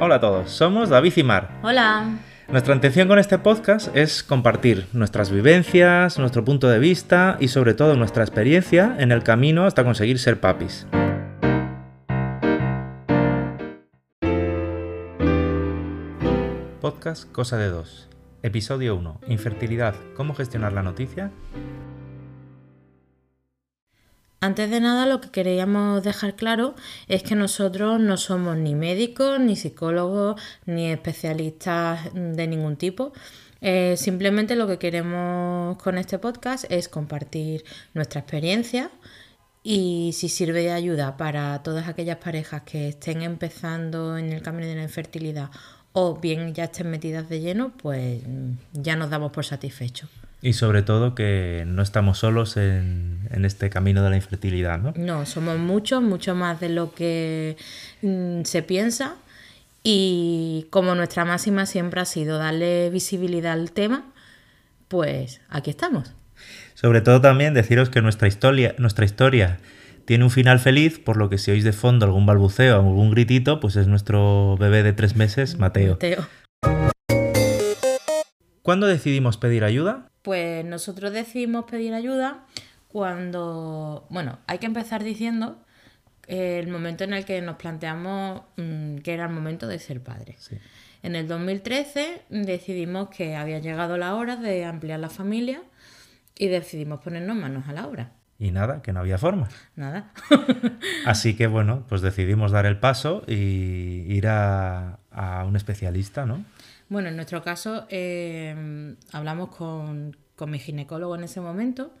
Hola a todos, somos David y Mar. Hola. Nuestra intención con este podcast es compartir nuestras vivencias, nuestro punto de vista y sobre todo nuestra experiencia en el camino hasta conseguir ser papis. Podcast Cosa de Dos. Episodio 1. Infertilidad. ¿Cómo gestionar la noticia? Antes de nada, lo que queríamos dejar claro es que nosotros no somos ni médicos, ni psicólogos, ni especialistas de ningún tipo. Eh, simplemente lo que queremos con este podcast es compartir nuestra experiencia y si sirve de ayuda para todas aquellas parejas que estén empezando en el camino de la infertilidad o bien ya estén metidas de lleno, pues ya nos damos por satisfechos. Y sobre todo que no estamos solos en, este camino de la infertilidad, ¿no? No, somos muchos, mucho más de lo que mm, se piensa. Y como nuestra máxima siempre ha sido darle visibilidad al tema, pues aquí estamos. Sobre todo también deciros que nuestra historia, nuestra historia tiene un final feliz, por lo que si oís de fondo algún balbuceo algún gritito, pues es nuestro bebé de tres meses, Mateo. Mateo. ¿Cuándo decidimos pedir ayuda? Pues nosotros decidimos pedir ayuda cuando, bueno, hay que empezar diciendo el momento en el que nos planteamos mm, que era el momento de ser padres. En el 2013 decidimos que había llegado la hora de ampliar la familia y decidimos ponernos manos a la obra. Y nada, que no había forma. Nada. Así que bueno, pues decidimos dar el paso y ir a, a un especialista, ¿no? Bueno, en nuestro caso eh, hablamos con, mi ginecólogo en ese momento,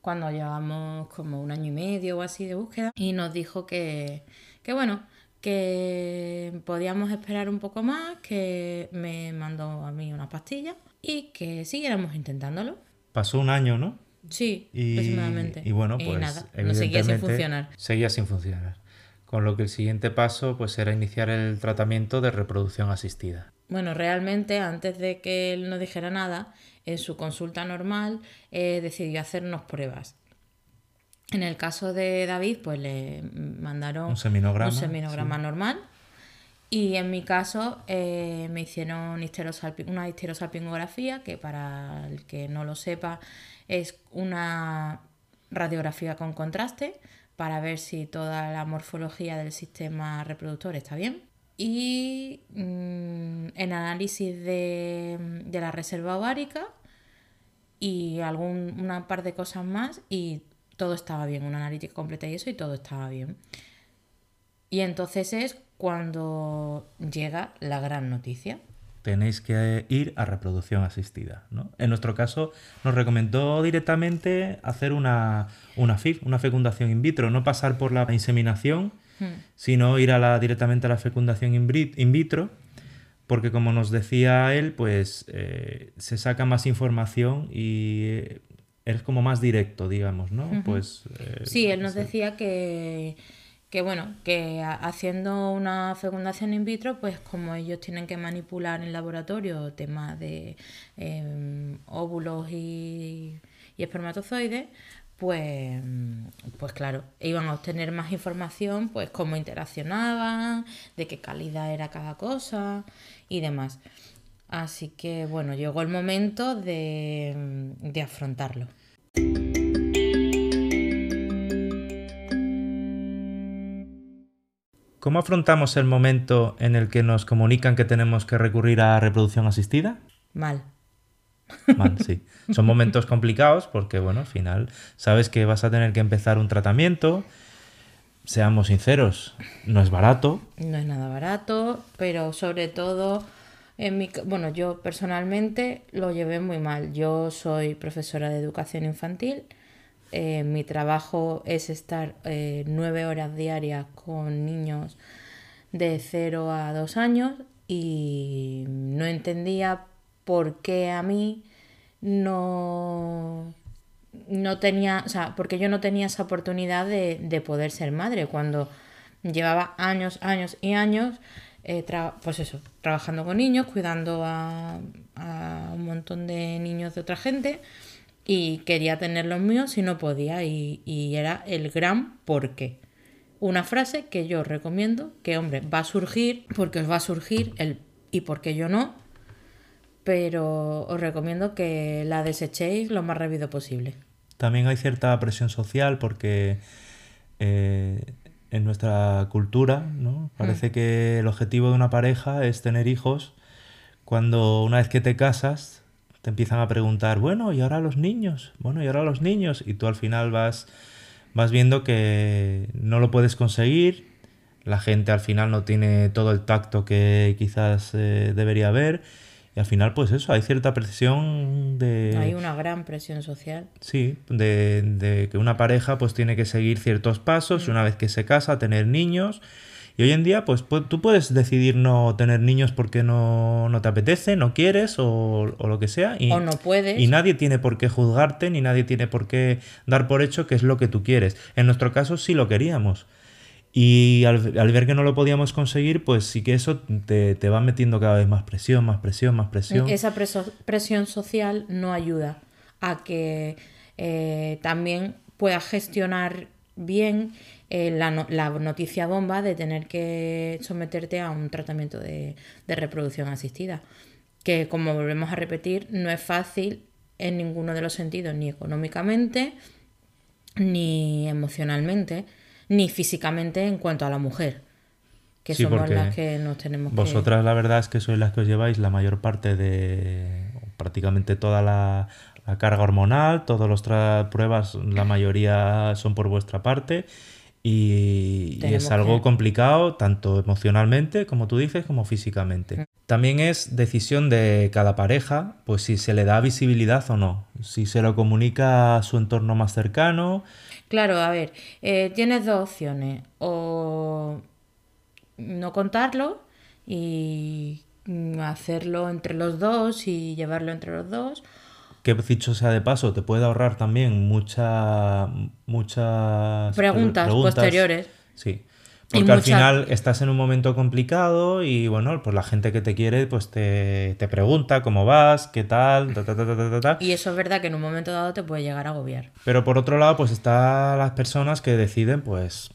cuando llevamos como un año y medio o así de búsqueda, y nos dijo que, que bueno, que podíamos esperar un poco más, que me mandó a mí una pastilla y que siguiéramos intentándolo. Pasó un año, ¿no? Sí, aproximadamente. Y bueno, pues nada, no seguía sin funcionar. Seguía sin funcionar. Con lo que el siguiente paso pues era iniciar el tratamiento de reproducción asistida. Bueno, realmente antes de que él no dijera nada, en su consulta normal eh, decidió hacernos pruebas. En el caso de David, pues le mandaron un seminograma, un seminograma normal. Y en mi caso eh, me hicieron una histerosalpingografía, que para el que no lo sepa es una radiografía con contraste para ver si toda la morfología del sistema reproductor está bien y mm, en análisis de, la reserva ovárica y algún, una par de cosas más y todo estaba bien, una analítica completa y eso y todo estaba bien. Y entonces es cuando llega la gran noticia. Tenéis que ir a reproducción asistida. ¿no? En nuestro caso nos recomendó directamente hacer una, una FIV, una fecundación in vitro, no pasar por la inseminación Hmm. sino ir a la, directamente a la fecundación in vitro, porque como nos decía él, pues eh, se saca más información y eh, es como más directo, digamos, ¿no? Pues eh, sí, él nos decía que que bueno, que haciendo una fecundación in vitro, pues como ellos tienen que manipular en laboratorio temas de em, óvulos y, y espermatozoides, pues, pues claro, iban a obtener más información, pues cómo interaccionaban, de qué calidad era cada cosa y demás. Así que bueno, llegó el momento de, de afrontarlo. ¿Cómo afrontamos el momento en el que nos comunican que tenemos que recurrir a reproducción asistida? Mal. Sí. Son momentos complicados porque, bueno, al final sabes que vas a tener que empezar un tratamiento. Seamos sinceros, no es barato. No es nada barato, pero sobre todo, en mi, bueno, yo personalmente lo llevé muy mal. Yo soy profesora de educación infantil. Eh, mi trabajo es estar eh, nueve horas diarias con niños de 0 a 2 años y no entendía por qué a mí no, no tenía, o sea, porque yo no tenía esa oportunidad de, poder ser madre cuando llevaba años, años y años, eh, pues eso, trabajando con niños, cuidando a, un montón de niños de otra gente y quería tener los míos y no podía y, y era el gran por qué. una frase que yo recomiendo, que hombre, va a surgir, porque os va a surgir el y porque yo no, pero os recomiendo que la desechéis lo más rápido posible. También hay cierta presión social porque eh, en nuestra cultura, ¿no? Parece mm. que el objetivo de una pareja es tener hijos cuando una vez que te casas te empiezan a preguntar, bueno, ¿y ahora los niños? Bueno, ¿y ahora los niños? Y tú al final vas, vas viendo que no lo puedes conseguir, la gente al final no tiene todo el tacto que quizás eh, debería haber y al final, pues eso, hay cierta presión de... Hay una gran presión social. Sí, de, que una pareja pues tiene que seguir ciertos pasos mm. una vez que se casa, tener niños. Y hoy en día, pues tú puedes decidir no tener niños porque no, te apetece, no quieres o, lo que sea. Y, o no puedes. Y nadie tiene por qué juzgarte ni nadie tiene por qué dar por hecho que es lo que tú quieres. En nuestro caso sí lo queríamos. Y al, ver que no lo podíamos conseguir, pues sí que eso te, va metiendo cada vez más presión, más presión, más presión. Esa presión social no ayuda a que eh, también puedas gestionar bien eh, la, noticia bomba de tener que someterte a un tratamiento de, de reproducción asistida. Que como volvemos a repetir, no es fácil en ninguno de los sentidos, ni económicamente, ni emocionalmente ni físicamente en cuanto a la mujer, que somos las que nos tenemos Vosotras la verdad es que sois las que os lleváis la mayor parte de prácticamente toda la, carga hormonal, todas las pruebas, la mayoría son por vuestra parte. Y, es algo complicado tanto emocionalmente, como tú dices, como físicamente. Mm. También es decisión de cada pareja, pues si se le da visibilidad o no, si se lo comunica a su entorno más cercano, Claro, a ver, eh, tienes dos opciones. O no contarlo y hacerlo entre los dos y llevarlo entre los dos. Que dicho sea de paso, te puede ahorrar también mucha, muchas preguntas posteriores. Sí. Porque al final estás en un momento complicado y bueno, pues la gente que te quiere pues te, pregunta cómo vas, qué tal, ta, ta, ta, Y eso es verdad que en un momento dado te puede llegar a agobiar. Pero por otro lado, pues están las personas que deciden pues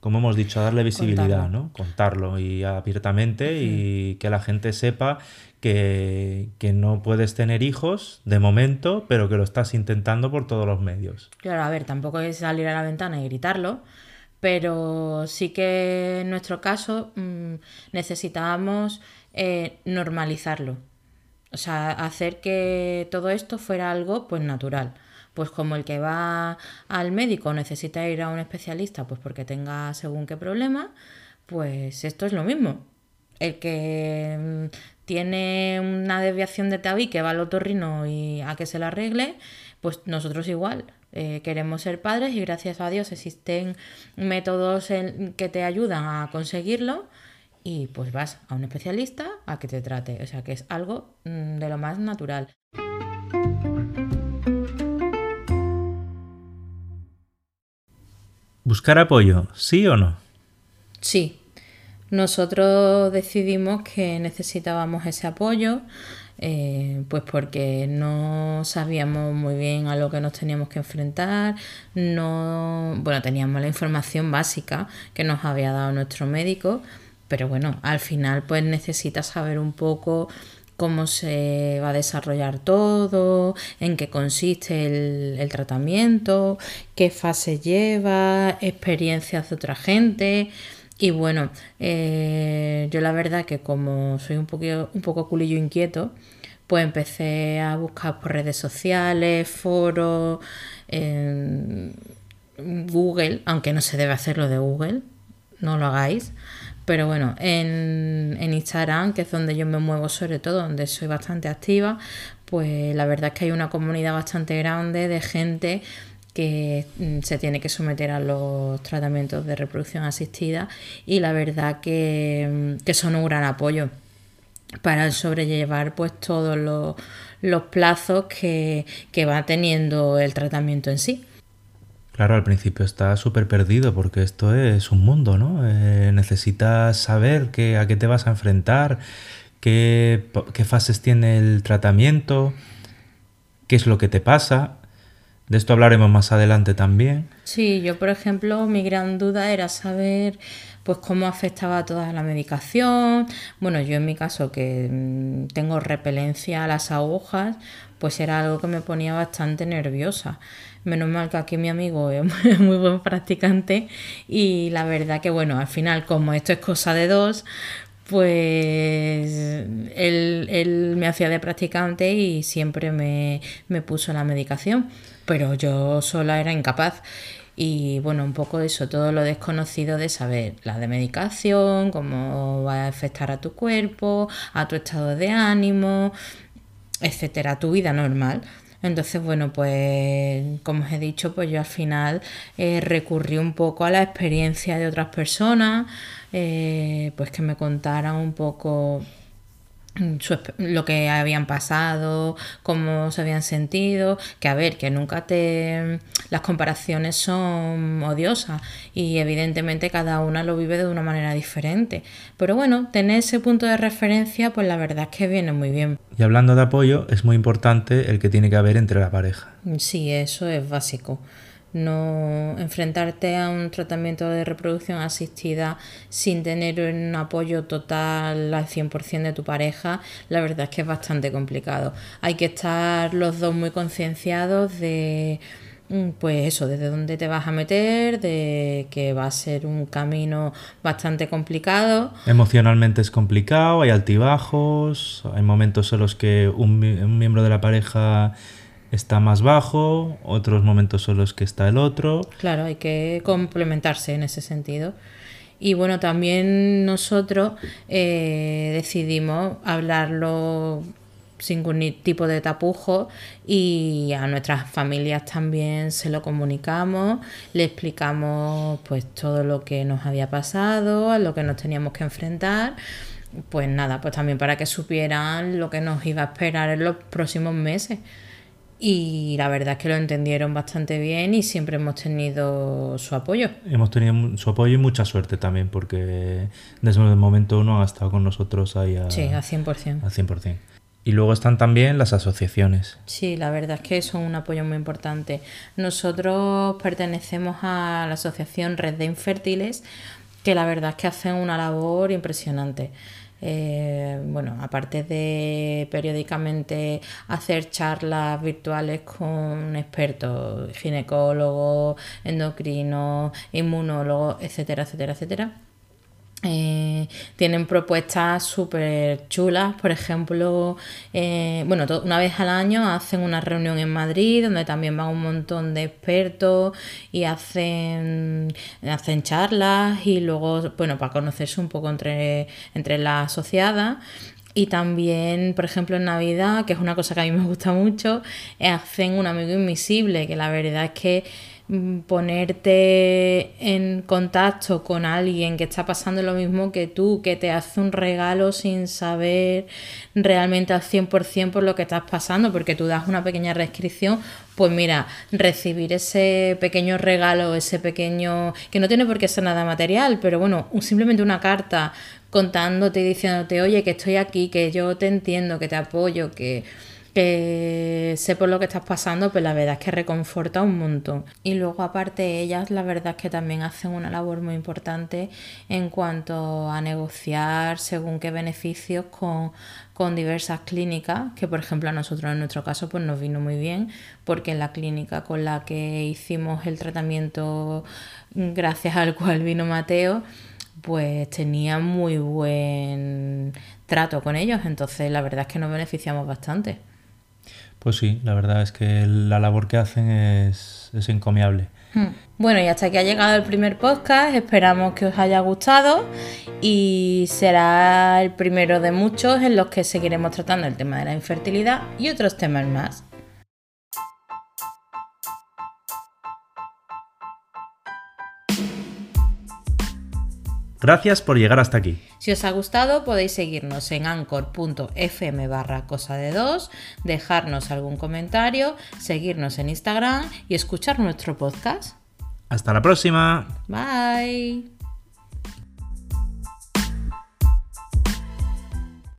como hemos dicho, darle visibilidad, ¿no? Contarlo y abiertamente y que la gente sepa que, que, no puedes tener hijos de momento, pero que lo estás intentando por todos los medios. Claro, a ver, tampoco es salir a la ventana y gritarlo, pero sí que en nuestro caso mm, necesitábamos eh, normalizarlo. O sea, hacer que todo esto fuera algo pues natural. Pues como el que va al médico necesita ir a un especialista pues porque tenga según qué problema, pues esto es lo mismo. El que mm, tiene una desviación de tabique va al otorrino y a que se la arregle, pues nosotros igual. Eh, queremos ser padres y gracias a Dios existen métodos que te ayudan a conseguirlo y pues vas a un especialista a que te trate. O sea que es algo mm, de lo más natural. ¿Buscar apoyo? ¿Sí o no? Sí. Nosotros decidimos que necesitábamos ese apoyo. Eh, pues porque no sabíamos muy bien a lo que nos teníamos que enfrentar, no, bueno, teníamos la información básica que nos había dado nuestro médico, pero bueno, al final pues necesitas saber un poco cómo se va a desarrollar todo, en qué consiste el, el tratamiento, qué fase lleva, experiencias de otra gente. Y bueno, eh, yo la verdad que como soy un, poquito, un poco culillo inquieto, pues empecé a buscar por redes sociales, foros, en Google, aunque no se debe hacer lo de Google, no lo hagáis. Pero bueno, en, en, Instagram, que es donde yo me muevo sobre todo, donde soy bastante activa, pues la verdad es que hay una comunidad bastante grande de gente que mm, se tiene que someter a los tratamientos de reproducción asistida y la verdad que, mm, son un gran apoyo para sobrellevar pues todos los, plazos que, va teniendo el tratamiento en sí. Claro, al principio está súper perdido porque esto es un mundo, ¿no? Eh, necesitas saber a qué te vas a enfrentar, qué, qué fases tiene el tratamiento, qué es lo que te pasa De esto hablaremos más adelante también. Sí, yo por ejemplo, mi gran duda era saber pues cómo afectaba toda la medicación. Bueno, yo en mi caso que mm, tengo repelencia a las agujas, pues era algo que me ponía bastante nerviosa. Menos mal que aquí mi amigo es muy buen practicante y la verdad que bueno, al final como esto es cosa de dos, pues él, me hacía de practicante y siempre me, me puso la medicación, pero yo sola era incapaz. Y bueno, un poco eso, todo lo desconocido de saber la de medicación, cómo va a afectar a tu cuerpo, a tu estado de ánimo, etcétera, tu vida normal. Entonces, bueno, pues como os he dicho, pues yo al final eh, recurrí un poco a la experiencia de otras personas, eh, pues que me contaran un poco lo que habían pasado, cómo se habían sentido, que a ver, que nunca te... las comparaciones son odiosas y evidentemente cada una lo vive de una manera diferente. Pero bueno, tener ese punto de referencia, pues la verdad es que viene muy bien. Y hablando de apoyo, es muy importante el que tiene que haber entre la pareja. Sí, eso es básico no enfrentarte a un tratamiento de reproducción asistida sin tener un apoyo total al 100% de tu pareja, la verdad es que es bastante complicado. Hay que estar los dos muy concienciados de mm, pues eso, desde dónde te vas a meter, de que va a ser un camino bastante complicado. Emocionalmente es complicado, hay altibajos, hay momentos en los que un, un miembro de la pareja está más bajo, otros momentos son los que está el otro. Claro, hay que complementarse en ese sentido. Y bueno, también nosotros eh, decidimos hablarlo sin ningún tipo de tapujo y a nuestras familias también se lo comunicamos, le explicamos pues todo lo que nos había pasado, a lo que nos teníamos que enfrentar pues nada, pues también para que supieran lo que nos iba a esperar en los próximos meses y la verdad es que lo entendieron bastante bien y siempre hemos tenido su apoyo. Hemos tenido su apoyo y mucha suerte también porque desde el momento uno ha estado con nosotros ahí a, sí, a 100%. A 100%. Y luego están también las asociaciones. Sí, la verdad es que son un apoyo muy importante. Nosotros pertenecemos a la asociación Red de Infértiles, que la verdad es que hacen una labor impresionante. Eh, bueno, aparte de periódicamente hacer charlas virtuales con expertos, ginecólogos, endocrinos, inmunólogos, etcétera, etcétera, etcétera eh, tienen propuestas súper chulas, por ejemplo, eh, bueno, una vez al año hacen una reunión en Madrid donde también van un montón de expertos y hacen, hacen charlas y luego, bueno, para conocerse un poco entre, entre las asociadas. Y también, por ejemplo, en Navidad, que es una cosa que a mí me gusta mucho, hacen un amigo invisible, que la verdad es que ponerte en contacto con alguien que está pasando lo mismo que tú, que te hace un regalo sin saber realmente al 100% por lo que estás pasando, porque tú das una pequeña restricción, pues mira, recibir ese pequeño regalo, ese pequeño, que no tiene por qué ser nada material, pero bueno, simplemente una carta contándote y diciéndote, oye, que estoy aquí, que yo te entiendo, que te apoyo, que sé por lo que estás pasando, pues la verdad es que reconforta un montón. Y luego aparte ellas, la verdad es que también hacen una labor muy importante en cuanto a negociar según qué beneficios con, con diversas clínicas, que por ejemplo a nosotros en nuestro caso pues nos vino muy bien, porque en la clínica con la que hicimos el tratamiento gracias al cual vino Mateo, pues tenía muy buen trato con ellos, entonces la verdad es que nos beneficiamos bastante. Pues sí, la verdad es que la labor que hacen es, es encomiable. Hmm. Bueno, y hasta aquí ha llegado el primer podcast. Esperamos que os haya gustado y será el primero de muchos en los que seguiremos tratando el tema de la infertilidad y otros temas más. Gracias por llegar hasta aquí. Si os ha gustado podéis seguirnos en anchor.fm barra cosa de dos, dejarnos algún comentario, seguirnos en Instagram y escuchar nuestro podcast. Hasta la próxima. Bye.